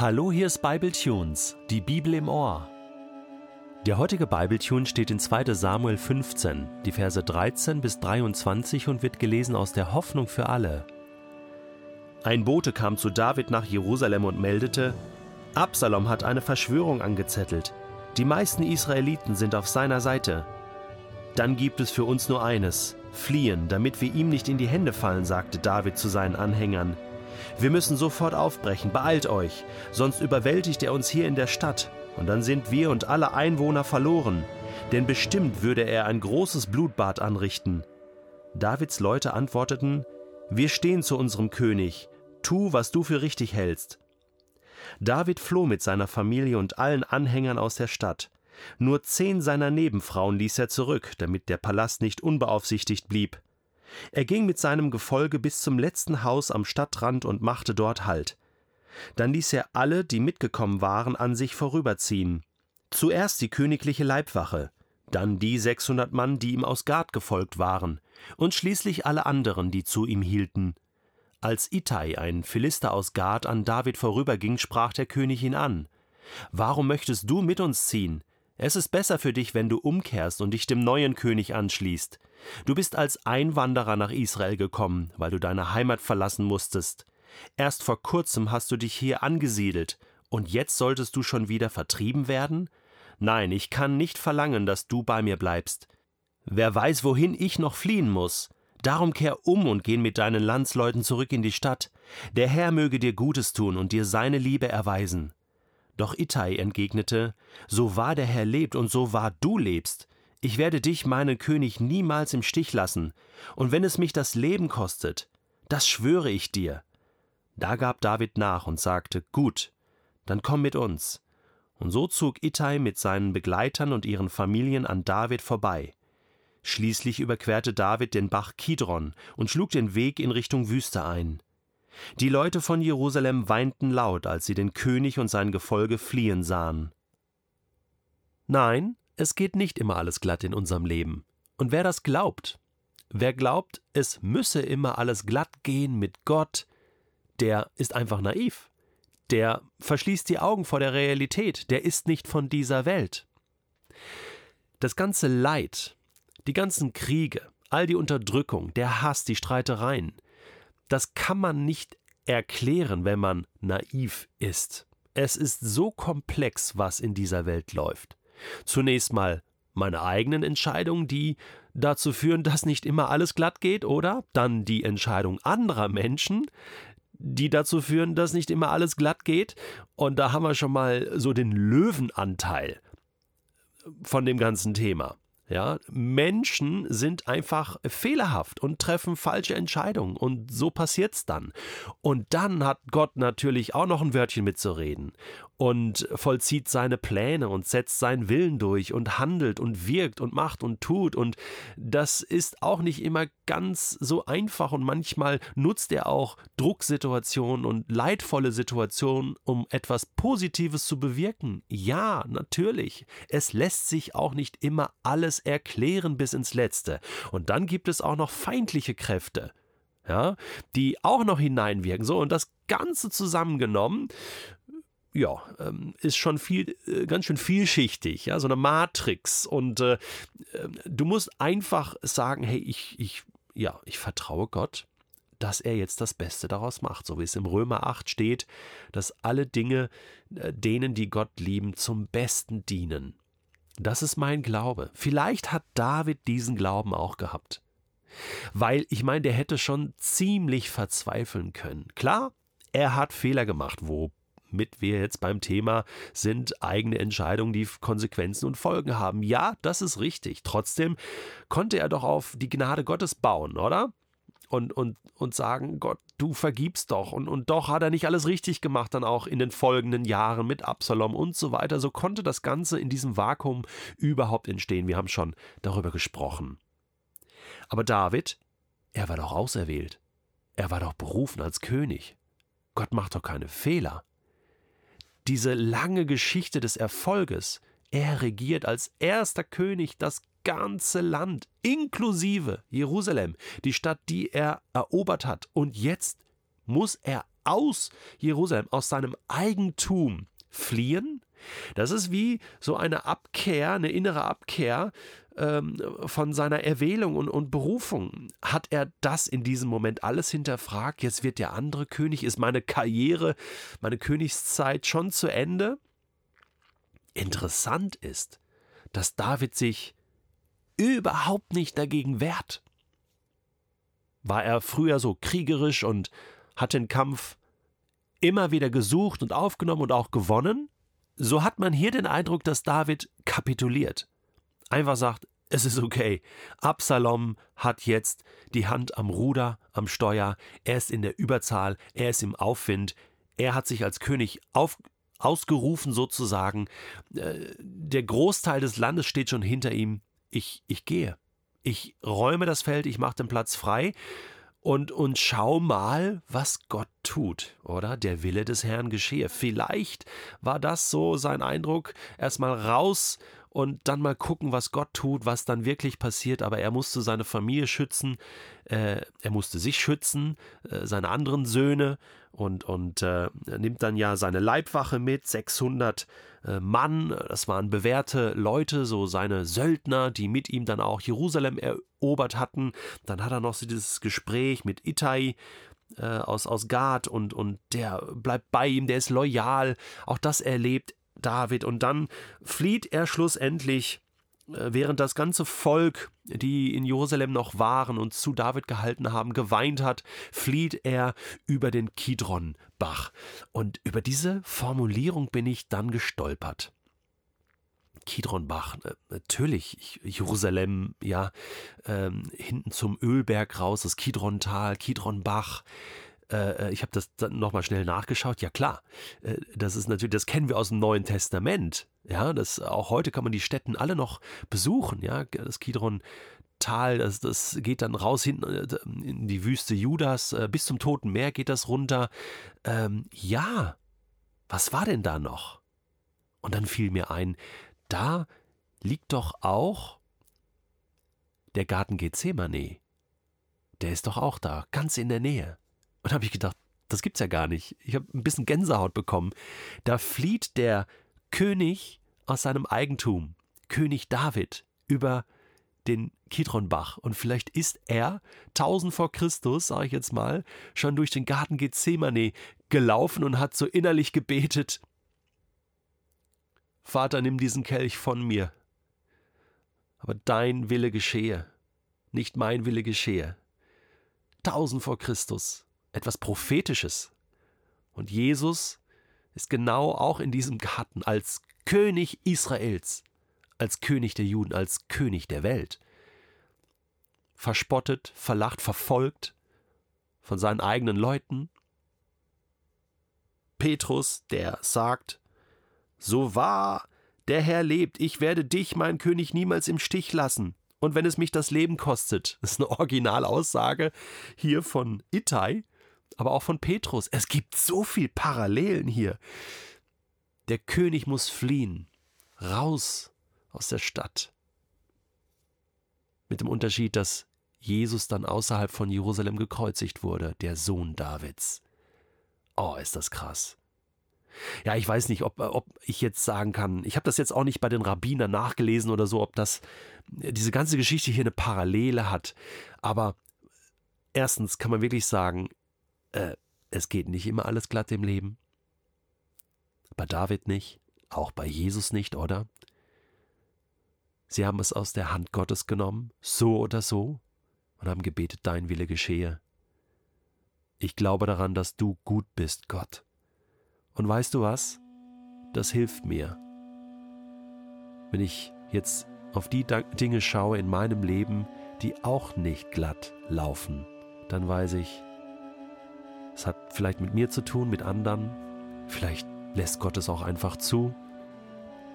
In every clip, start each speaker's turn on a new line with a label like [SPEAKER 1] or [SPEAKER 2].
[SPEAKER 1] Hallo, hier ist Bible Tunes, die Bibel im Ohr. Der heutige Bible Tune steht in 2. Samuel 15, die Verse 13 bis 23 und wird gelesen aus der Hoffnung für alle. Ein Bote kam zu David nach Jerusalem und meldete: Absalom hat eine Verschwörung angezettelt. Die meisten Israeliten sind auf seiner Seite. Dann gibt es für uns nur eines: fliehen, damit wir ihm nicht in die Hände fallen, sagte David zu seinen Anhängern. Wir müssen sofort aufbrechen, beeilt euch, sonst überwältigt er uns hier in der Stadt, und dann sind wir und alle Einwohner verloren, denn bestimmt würde er ein großes Blutbad anrichten. Davids Leute antworteten, Wir stehen zu unserem König, tu, was du für richtig hältst. David floh mit seiner Familie und allen Anhängern aus der Stadt. Nur zehn seiner Nebenfrauen ließ er zurück, damit der Palast nicht unbeaufsichtigt blieb. Er ging mit seinem Gefolge bis zum letzten Haus am Stadtrand und machte dort Halt. Dann ließ er alle, die mitgekommen waren, an sich vorüberziehen. Zuerst die königliche Leibwache, dann die sechshundert Mann, die ihm aus Gad gefolgt waren, und schließlich alle anderen, die zu ihm hielten. Als Ittai, ein Philister aus Gad, an David vorüberging, sprach der König ihn an. Warum möchtest du mit uns ziehen? Es ist besser für dich, wenn du umkehrst und dich dem neuen König anschließt. Du bist als Einwanderer nach Israel gekommen, weil du deine Heimat verlassen musstest. Erst vor kurzem hast du dich hier angesiedelt, und jetzt solltest du schon wieder vertrieben werden? Nein, ich kann nicht verlangen, dass du bei mir bleibst. Wer weiß, wohin ich noch fliehen muss. Darum kehr um und geh mit deinen Landsleuten zurück in die Stadt. Der Herr möge dir Gutes tun und dir seine Liebe erweisen. Doch Ittai entgegnete, So wahr der Herr lebt und so wahr du lebst, ich werde dich, meinen König, niemals im Stich lassen, und wenn es mich das Leben kostet, das schwöre ich dir. Da gab David nach und sagte, Gut, dann komm mit uns. Und so zog Ittai mit seinen Begleitern und ihren Familien an David vorbei. Schließlich überquerte David den Bach Kidron und schlug den Weg in Richtung Wüste ein. Die Leute von Jerusalem weinten laut, als sie den König und sein Gefolge fliehen sahen. Nein, es geht nicht immer alles glatt in unserem Leben. Und wer das glaubt, wer glaubt, es müsse immer alles glatt gehen mit Gott, der ist einfach naiv. Der verschließt die Augen vor der Realität, der ist nicht von dieser Welt. Das ganze Leid, die ganzen Kriege, all die Unterdrückung, der Hass, die Streitereien, das kann man nicht erklären, wenn man naiv ist. Es ist so komplex, was in dieser Welt läuft. Zunächst mal meine eigenen Entscheidungen, die dazu führen, dass nicht immer alles glatt geht, oder dann die Entscheidung anderer Menschen, die dazu führen, dass nicht immer alles glatt geht. Und da haben wir schon mal so den Löwenanteil von dem ganzen Thema. Ja, Menschen sind einfach fehlerhaft und treffen falsche Entscheidungen und so passiert's dann. Und dann hat Gott natürlich auch noch ein Wörtchen mitzureden und vollzieht seine Pläne und setzt seinen Willen durch und handelt und wirkt und macht und tut und das ist auch nicht immer ganz so einfach und manchmal nutzt er auch Drucksituationen und leidvolle Situationen, um etwas Positives zu bewirken. Ja, natürlich. Es lässt sich auch nicht immer alles erklären bis ins Letzte. Und dann gibt es auch noch feindliche Kräfte, ja, die auch noch hineinwirken. So, und das Ganze zusammengenommen, ja, ähm, ist schon viel, äh, ganz schön vielschichtig, ja, so eine Matrix. Und äh, äh, du musst einfach sagen, hey, ich, ich, ja, ich vertraue Gott, dass er jetzt das Beste daraus macht, so wie es im Römer 8 steht, dass alle Dinge äh, denen, die Gott lieben, zum Besten dienen. Das ist mein Glaube. Vielleicht hat David diesen Glauben auch gehabt. Weil ich meine, der hätte schon ziemlich verzweifeln können. Klar, er hat Fehler gemacht, womit wir jetzt beim Thema sind eigene Entscheidungen, die Konsequenzen und Folgen haben. Ja, das ist richtig. Trotzdem konnte er doch auf die Gnade Gottes bauen, oder? und, und, und sagen, Gott, du vergibst doch. Und, und doch hat er nicht alles richtig gemacht, dann auch in den folgenden Jahren mit Absalom und so weiter. So konnte das Ganze in diesem Vakuum überhaupt entstehen. Wir haben schon darüber gesprochen. Aber David, er war doch auserwählt. Er war doch berufen als König. Gott macht doch keine Fehler. Diese lange Geschichte des Erfolges, er regiert als erster König das ganze Land, inklusive Jerusalem, die Stadt, die er erobert hat. Und jetzt muss er aus Jerusalem, aus seinem Eigentum fliehen. Das ist wie so eine Abkehr, eine innere Abkehr ähm, von seiner Erwählung und, und Berufung. Hat er das in diesem Moment alles hinterfragt? Jetzt wird der andere König. Ist meine Karriere, meine Königszeit schon zu Ende? Interessant ist, dass David sich überhaupt nicht dagegen wehrt. War er früher so kriegerisch und hat den Kampf immer wieder gesucht und aufgenommen und auch gewonnen? So hat man hier den Eindruck, dass David kapituliert. Einfach sagt, es ist okay. Absalom hat jetzt die Hand am Ruder, am Steuer, er ist in der Überzahl, er ist im Aufwind, er hat sich als König auf, ausgerufen sozusagen. Äh, der Großteil des Landes steht schon hinter ihm. Ich, ich gehe. Ich räume das Feld, ich mache den Platz frei und, und schau mal, was Gott tut, oder? Der Wille des Herrn geschehe. Vielleicht war das so sein Eindruck, erstmal raus und dann mal gucken, was Gott tut, was dann wirklich passiert. Aber er musste seine Familie schützen, äh, er musste sich schützen, äh, seine anderen Söhne und, und äh, nimmt dann ja seine Leibwache mit, 600 äh, Mann, das waren bewährte Leute, so seine Söldner, die mit ihm dann auch Jerusalem erobert hatten. Dann hat er noch so dieses Gespräch mit Ittai, äh, aus, aus Gad und, und der bleibt bei ihm, der ist loyal. Auch das erlebt David. Und dann flieht er schlussendlich, äh, während das ganze Volk, die in Jerusalem noch waren und zu David gehalten haben, geweint hat, flieht er über den Kidronbach. Und über diese Formulierung bin ich dann gestolpert. Kidronbach, äh, natürlich, Jerusalem, ja, ähm, hinten zum Ölberg raus, das Kidrontal, Kidronbach, äh, äh, ich habe das dann nochmal schnell nachgeschaut. Ja klar, äh, das ist natürlich, das kennen wir aus dem Neuen Testament. Ja, das auch heute kann man die Städten alle noch besuchen. Ja, das Kidron Tal, das, das geht dann raus hinten äh, in die Wüste Judas, bis zum Toten Meer geht das runter. Ähm, ja, was war denn da noch? Und dann fiel mir ein, da liegt doch auch der Garten Gethsemane. Der ist doch auch da, ganz in der Nähe. Und habe ich gedacht, das gibt's ja gar nicht. Ich habe ein bisschen Gänsehaut bekommen. Da flieht der König aus seinem Eigentum, König David, über den Kidronbach. Und vielleicht ist er, tausend vor Christus, sage ich jetzt mal, schon durch den Garten Gethsemane gelaufen und hat so innerlich gebetet: Vater, nimm diesen Kelch von mir. Aber dein Wille geschehe, nicht mein Wille geschehe. Tausend vor Christus etwas Prophetisches. Und Jesus ist genau auch in diesem Garten als König Israels, als König der Juden, als König der Welt. Verspottet, verlacht, verfolgt von seinen eigenen Leuten. Petrus, der sagt, so wahr der Herr lebt, ich werde dich, mein König, niemals im Stich lassen. Und wenn es mich das Leben kostet, das ist eine Originalaussage hier von Ittai, aber auch von Petrus. Es gibt so viel Parallelen hier. Der König muss fliehen, raus aus der Stadt. Mit dem Unterschied, dass Jesus dann außerhalb von Jerusalem gekreuzigt wurde, der Sohn Davids. Oh, ist das krass. Ja, ich weiß nicht, ob, ob ich jetzt sagen kann, ich habe das jetzt auch nicht bei den Rabbinern nachgelesen oder so, ob das diese ganze Geschichte hier eine Parallele hat. Aber erstens kann man wirklich sagen, äh, es geht nicht immer alles glatt im Leben. Bei David nicht, auch bei Jesus nicht, oder? Sie haben es aus der Hand Gottes genommen, so oder so, und haben gebetet, dein Wille geschehe. Ich glaube daran, dass du gut bist, Gott. Und weißt du was? Das hilft mir. Wenn ich jetzt auf die Dinge schaue in meinem Leben, die auch nicht glatt laufen, dann weiß ich, es hat vielleicht mit mir zu tun, mit anderen. Vielleicht lässt Gott es auch einfach zu.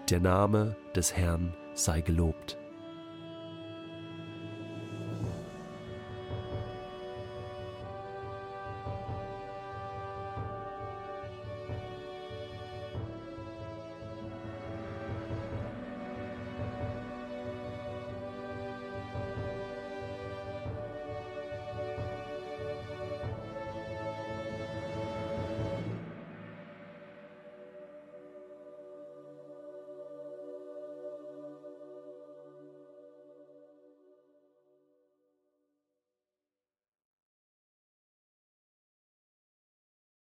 [SPEAKER 1] Der Name des Herrn sei gelobt.